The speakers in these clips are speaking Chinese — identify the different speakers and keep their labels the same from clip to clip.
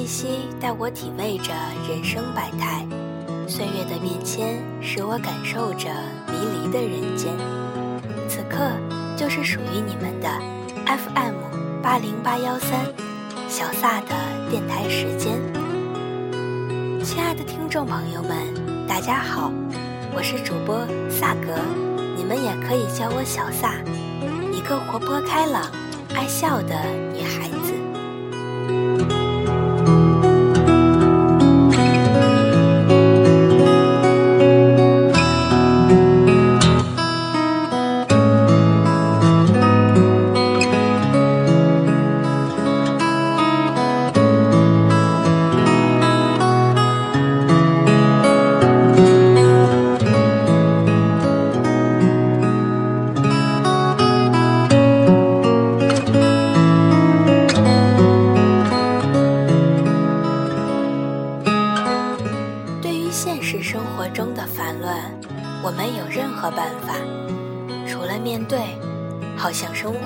Speaker 1: 气息带我体味着人生百态，岁月的变迁使我感受着迷离的人间。此刻就是属于你们的 FM 八零八幺三小萨的电台时间。亲爱的听众朋友们，大家好，我是主播萨格，你们也可以叫我小萨。一个活泼开朗、爱笑的女孩生活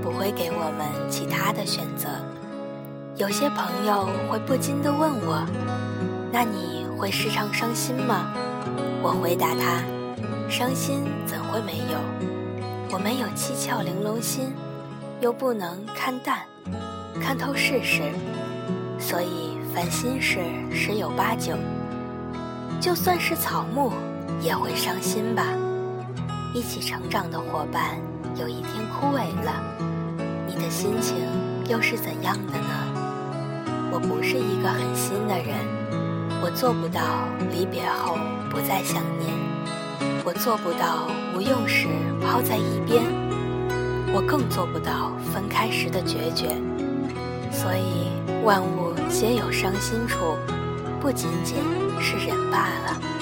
Speaker 1: 不会给我们其他的选择。有些朋友会不禁地问我：“那你会时常伤心吗？”我回答他：“伤心怎会没有？我们有七窍玲珑心，又不能看淡、看透世事，所以烦心事十有八九。就算是草木。”也会伤心吧。一起成长的伙伴有一天枯萎了，你的心情又是怎样的呢？我不是一个狠心的人，我做不到离别后不再想念，我做不到无用时抛在一边，我更做不到分开时的决绝。所以万物皆有伤心处，不仅仅是人罢了。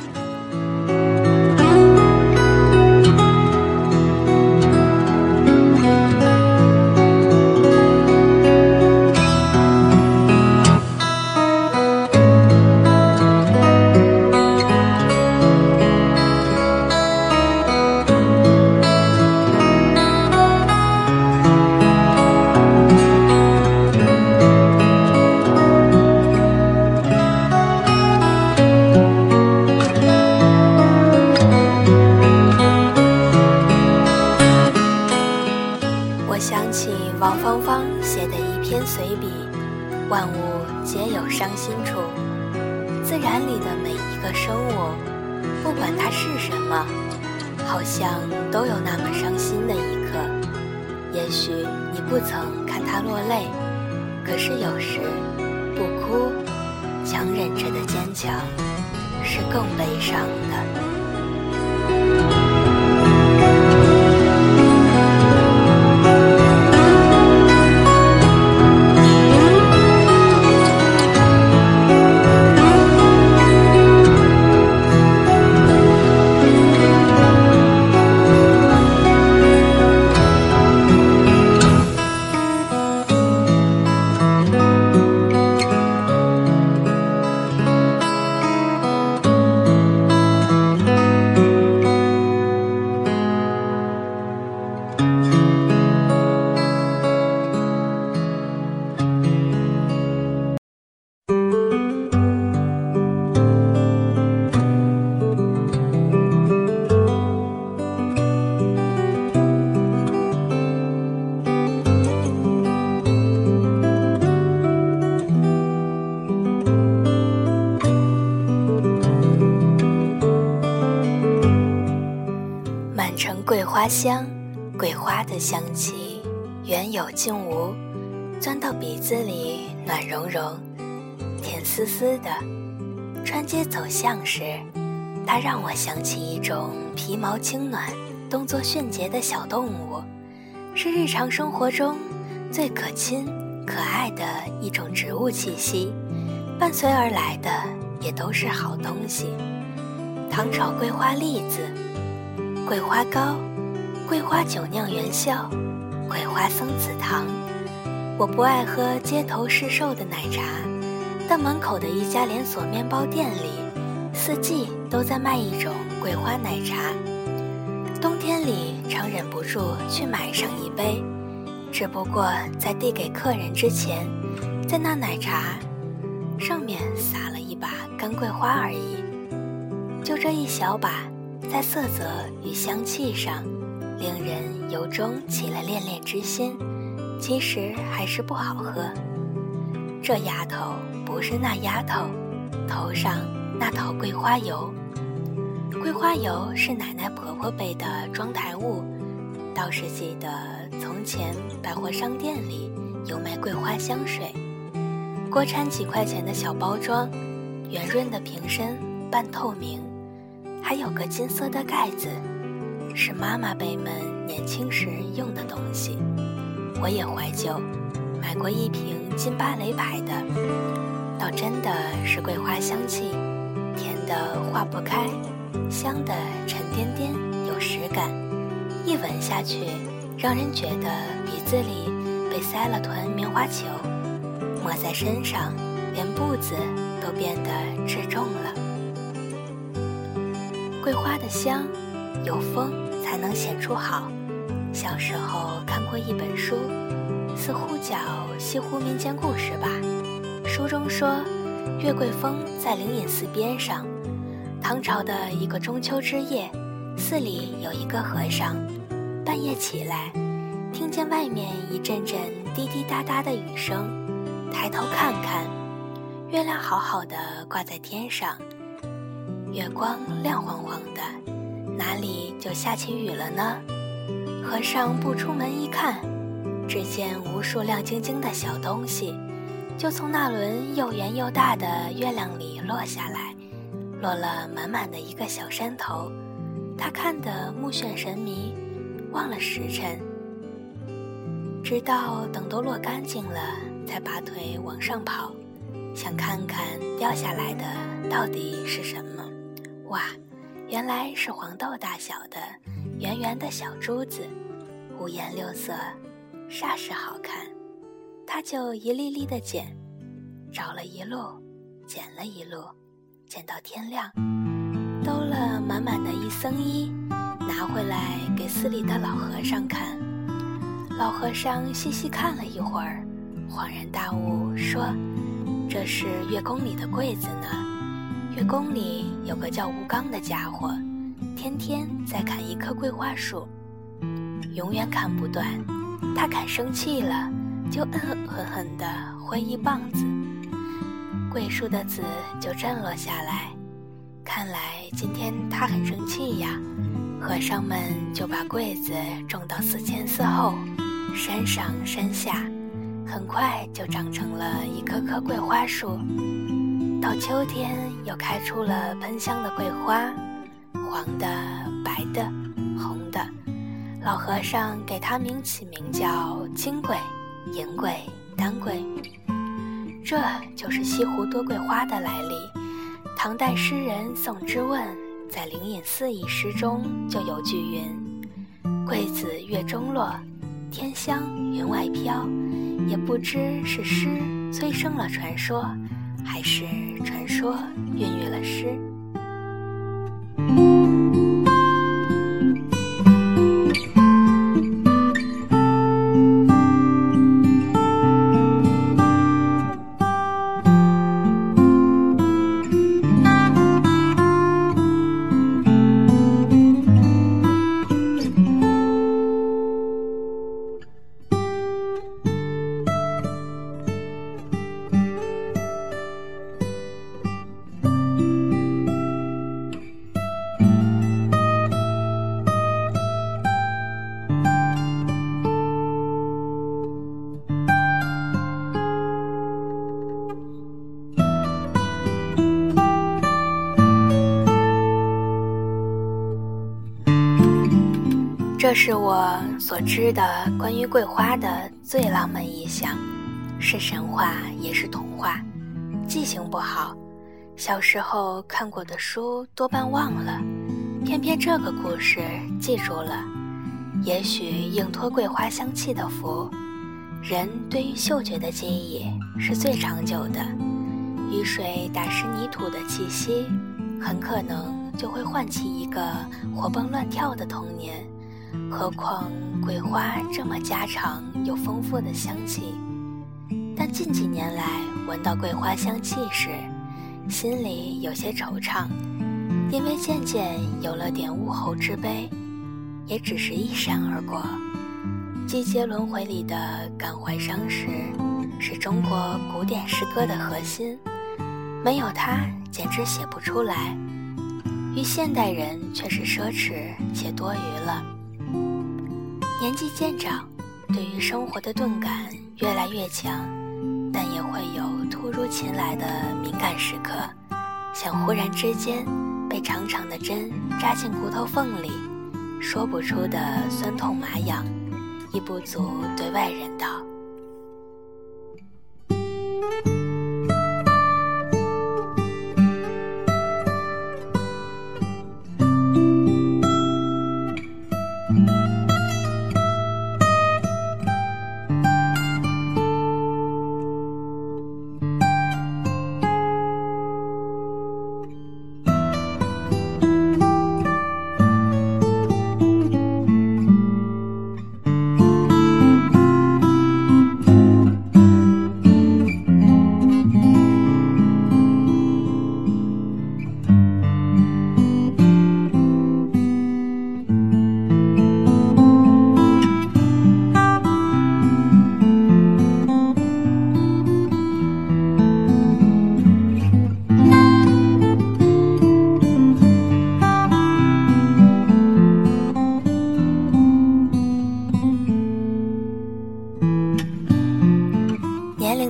Speaker 1: 忍着的坚强，是更悲伤的。香，桂花的香气，原有竟无，钻到鼻子里暖融融，甜丝丝的。穿街走巷时，它让我想起一种皮毛轻暖、动作迅捷的小动物，是日常生活中最可亲、可爱的一种植物气息。伴随而来的也都是好东西：糖炒桂花栗子、桂花糕。桂花酒酿元宵，桂花松子糖。我不爱喝街头市售的奶茶，但门口的一家连锁面包店里，四季都在卖一种桂花奶茶。冬天里常忍不住去买上一杯，只不过在递给客人之前，在那奶茶上面撒了一把干桂花而已。就这一小把，在色泽与香气上，令人由衷起了恋恋之心。其实还是不好喝。这丫头不是那丫头，头上那套桂花油。桂花油是奶奶婆婆备的妆台物，倒是记得从前百货商店里有卖桂花香水，国产几块钱的小包装，圆润的瓶身，半透明，还有个金色的盖子，是妈妈辈们年轻时用的东西。我也怀旧，买过一瓶金巴雷牌的，倒真的是桂花香气，甜的化不开，香的沉甸甸有实感，一闻下去，让人觉得鼻子里被塞了团棉花球，抹在身上，连步子都变得质重了。桂花的香，有风才能显出好。小时候看过一本书，似乎叫《西湖民间故事》吧。书中说，月桂峰在灵隐寺边上。唐朝的一个中秋之夜，寺里有一个和尚，半夜起来，听见外面一阵阵滴滴答答的雨声，抬头看看，月亮好好的挂在天上，月光亮晃晃的，哪里就下起雨了呢？和尚不出门一看，只见无数亮晶晶的小东西，就从那轮又圆又大的月亮里落下来，落了满满的一个小山头。他看得目眩神迷，忘了时辰，直到等都落干净了，才拔腿往上跑，想看看掉下来的到底是什么。哇，原来是黄豆大小的。圆圆的小珠子，五颜六色，煞是好看。他就一粒粒的捡，找了一路，捡了一路，捡到天亮，兜了满满的一僧衣，拿回来给寺里的老和尚看。老和尚细细看了一会儿，恍然大悟，说：“这是月宫里的柜子呢。月宫里有个叫吴刚的家伙。”天天在砍一棵桂花树，永远砍不断。他砍生气了，就恶狠狠地挥一棒子，桂树的籽就震落下来。看来今天他很生气呀。和尚们就把桂子种到寺前寺后，山上山下，很快就长成了一棵棵桂花树。到秋天，又开出了喷香的桂花。黄的、白的、红的，老和尚给它名起名叫金桂、银桂、丹桂。这就是西湖多桂花的来历。唐代诗人宋之问在《灵隐寺》一诗中就有句云：“桂子月中落，天香云外飘。”也不知是诗催生了传说，还是传说孕育了诗。是我所知的关于桂花的最浪漫意象，是神话也是童话。记性不好，小时候看过的书多半忘了，偏偏这个故事记住了。也许应托桂花香气的福，人对于嗅觉的记忆是最长久的。雨水打湿泥土的气息，很可能就会唤起一个活蹦乱跳的童年。何况桂花这么家常又丰富的香气。但近几年来闻到桂花香气时，心里有些惆怅，因为渐渐有了点物候之悲，也只是一闪而过。季节轮回里的感怀伤时，是中国古典诗歌的核心，没有它简直写不出来。于现代人却是奢侈且多余了。年纪渐长，对于生活的钝感越来越强，但也会有突如其来的敏感时刻，像忽然之间被长长的针扎进骨头缝里，说不出的酸痛麻痒。亦不足对外人道。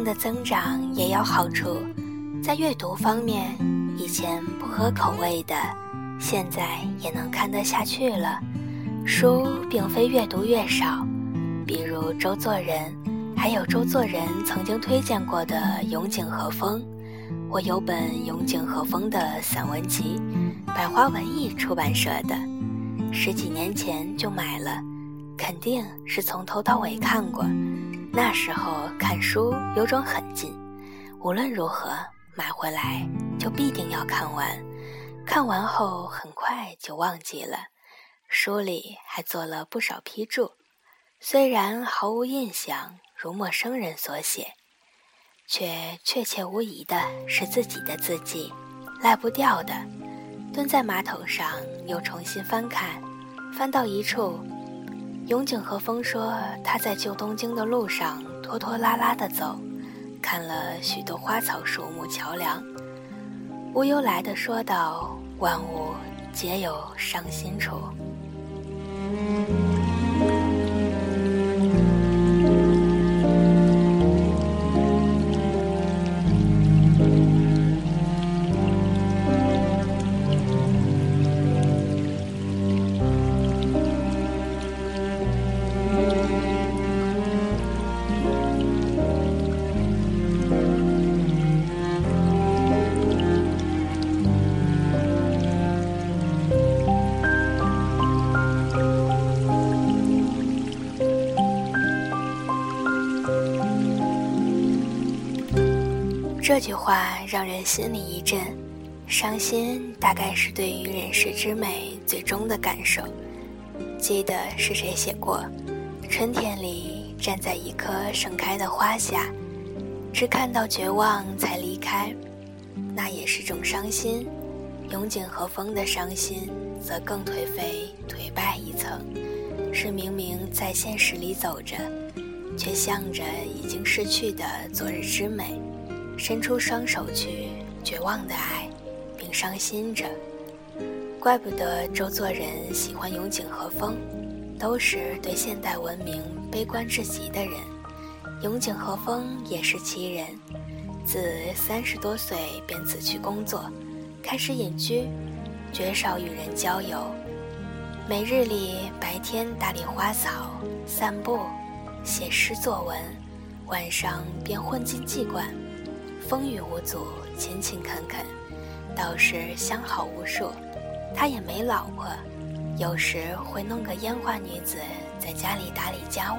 Speaker 1: 的增长也有好处，在阅读方面，以前不合口味的，现在也能看得下去了。书并非越读越少，比如周作人，还有周作人曾经推荐过的永井和风。我有本永井和风的散文集，百花文艺出版社的，十几年前就买了，肯定是从头到尾看过。那时候看书有种狠劲，无论如何买回来就必定要看完。看完后很快就忘记了，书里还做了不少批注，虽然毫无印象，如陌生人所写，却确切无疑的是自己的字迹，赖不掉的。蹲在马桶上又重新翻看，翻到一处。永井和风说：“他在旧东京的路上拖拖拉拉的走，看了许多花草树木桥梁。”无由来的说道：“万物皆有伤心处。”这句话让人心里一震，伤心大概是对于人世之美最终的感受。记得是谁写过：春天里站在一棵盛开的花下，只看到绝望才离开，那也是种伤心。永井和风的伤心则更颓废颓败一层，是明明在现实里走着，却向着已经逝去的昨日之美。伸出双手去绝望的爱，并伤心着。怪不得周作人喜欢永井和风，都是对现代文明悲观至极的人。永井和风也是奇人，自三十多岁便辞去工作，开始隐居，绝少与人交友。每日里白天打理花草、散步、写诗作文，晚上便混进妓馆。风雨无阻，勤勤恳恳，倒是相好无数。他也没老婆，有时会弄个烟花女子在家里打理家务。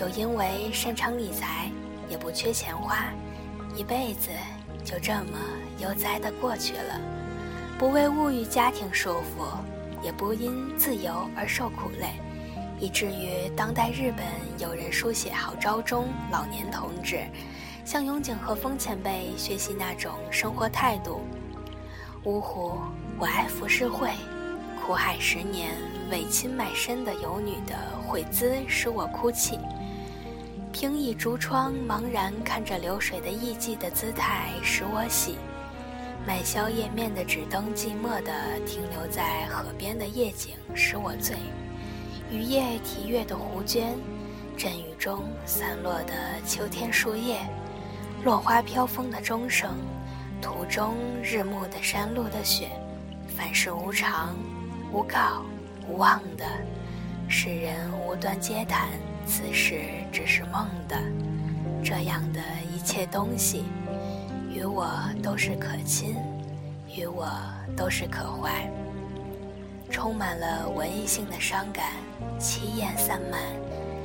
Speaker 1: 又因为擅长理财，也不缺钱花，一辈子就这么悠哉地过去了。不为物欲家庭束缚，也不因自由而受苦累，以至于当代日本有人书写号召中老年同志向永井和风前辈学习那种生活态度。呜呼！我爱浮世绘，苦海十年为亲卖身的游女的悔姿使我哭泣。平倚竹窗，茫然看着流水的艺妓的姿态使我喜。买宵夜面的纸灯寂寞地停留在河边的夜景使我醉。雨夜啼月的湖鹃，阵雨中散落的秋天树叶，落花飘风的钟声。途中日暮的山路的雪，凡是无常、无告、无望的，世人无端嗟叹，此事只是梦的。这样的一切东西，与我都是可亲，与我都是可怀。充满了文艺性的伤感，凄艳散漫，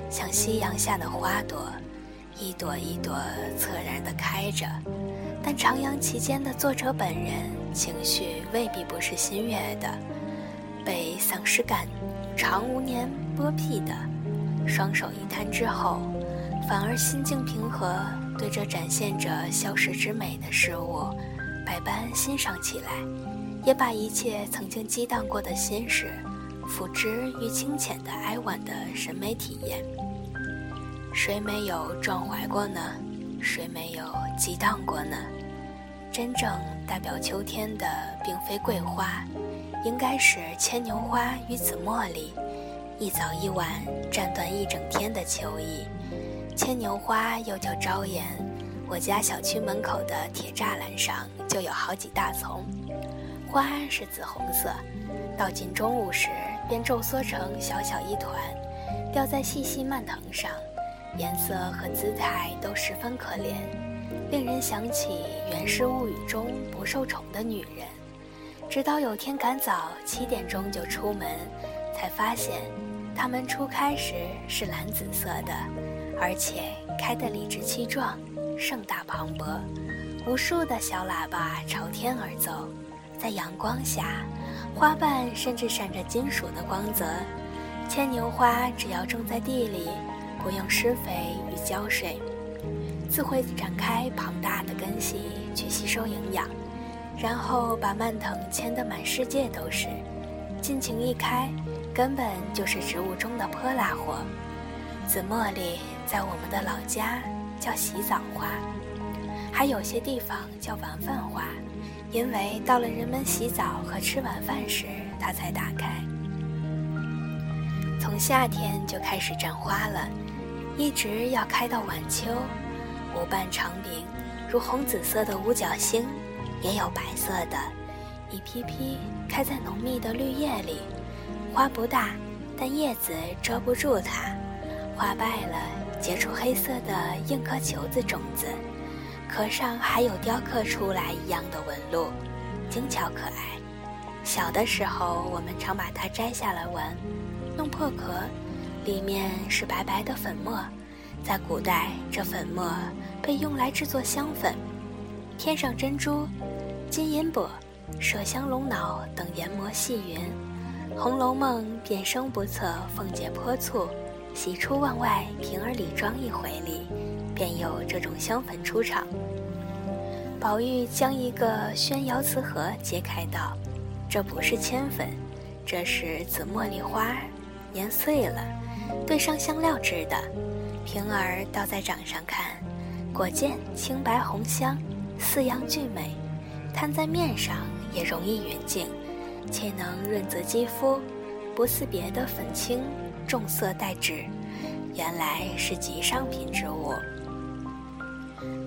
Speaker 1: 像夕阳下的花朵，一朵一朵侧然地开着。但徜徉其间的作者本人情绪未必不是欣悦的，被丧失感长无年剥皮的，双手一摊之后，反而心境平和，对这展现着消逝之美的事物，百般欣赏起来，也把一切曾经激荡过的心事，付之于清浅的哀婉的审美体验。谁没有壮怀过呢？谁没有激荡过呢？真正代表秋天的，并非桂花，应该是牵牛花与紫茉莉。一早一晚，占断一整天的秋意。牵牛花又叫朝颜，我家小区门口的铁栅栏上就有好几大丛，花是紫红色，到近中午时便皱缩成小小一团，吊在细细蔓藤上。颜色和姿态都十分可怜，令人想起《源氏物语》中不受宠的女人。直到有天赶早七点钟就出门，才发现它们初开时是蓝紫色的，而且开得理直气壮、盛大磅礴。无数的小喇叭朝天而奏，在阳光下，花瓣甚至闪着金属的光泽。牵牛花只要种在地里。不用施肥与浇水，自会展开庞大的根系去吸收营养，然后把蔓藤牵得满世界都是，尽情一开，根本就是植物中的泼辣货。紫茉莉在我们的老家叫洗澡花，还有些地方叫晚饭花，因为到了人们洗澡和吃晚饭时，它才打开。从夏天就开始绽花了。一直要开到晚秋，无瓣长柄，如红紫色的五角星，也有白色的，一批批开在浓密的绿叶里。花不大，但叶子遮不住它。花败了，结出黑色的硬壳球子种子，壳上还有雕刻出来一样的纹路，精巧可爱。小的时候，我们常把它摘下来玩，弄破壳。里面是白白的粉末，在古代，这粉末被用来制作香粉，添上珍珠、金银箔、麝香龙脑等研磨细匀，《红楼梦》变声不测，凤姐泼醋，喜出望外，平儿李庄一回里，便有这种香粉出场。宝玉将一个宣窑瓷盒揭开道：“这不是铅粉，这是紫茉莉花，碾碎了。”兑上香料制的，瓶儿倒在掌上看，果见清白红香，四样俱美，摊在面上也容易匀净，且能润泽肌肤，不似别的粉青重色带脂，原来是极上品之物。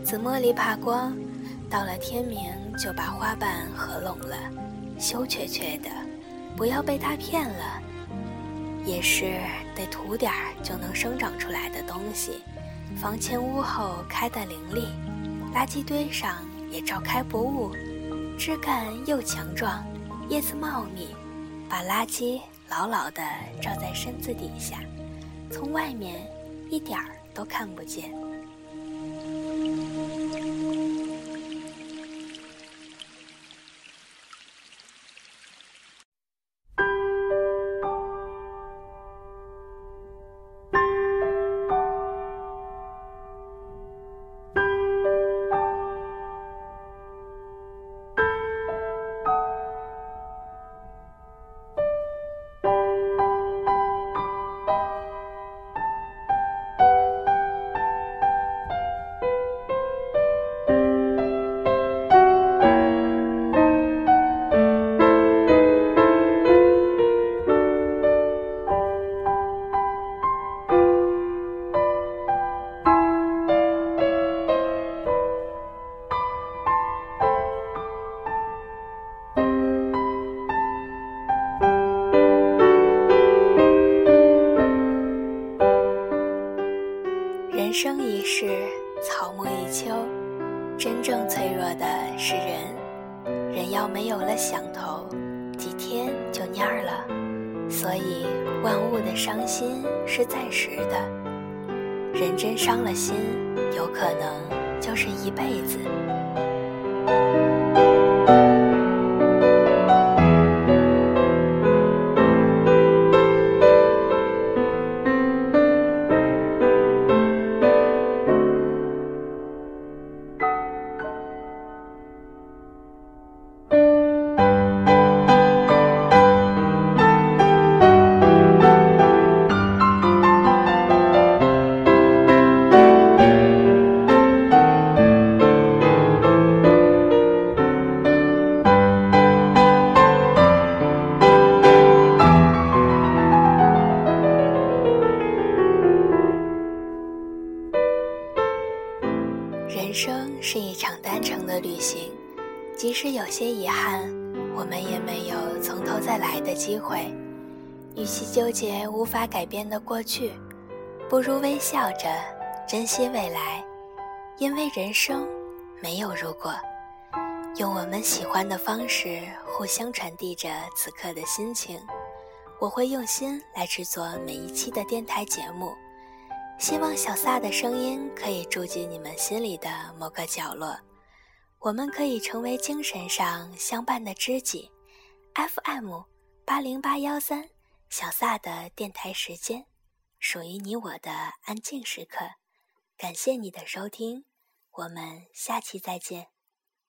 Speaker 1: 紫茉莉怕光，到了天明就把花瓣合拢了，羞怯怯的，不要被他骗了。也是得涂点儿就能生长出来的东西，房前屋后开得伶俐，垃圾堆上也照开不误，枝干又强壮，叶子茂密，把垃圾牢牢地罩在身子底下，从外面一点儿都看不见。伤了心，有可能就是一辈子。憾，我们也没有从头再来的机会。与其纠结无法改变的过去，不如微笑着珍惜未来，因为人生没有如果。用我们喜欢的方式互相传递着此刻的心情。我会用心来制作每一期的电台节目。希望小撒的声音可以住进你们心里的某个角落，我们可以成为精神上相伴的知己。FM 八零八幺三，小撒的电台时间，属于你我的安静时刻。感谢你的收听，我们下期再见。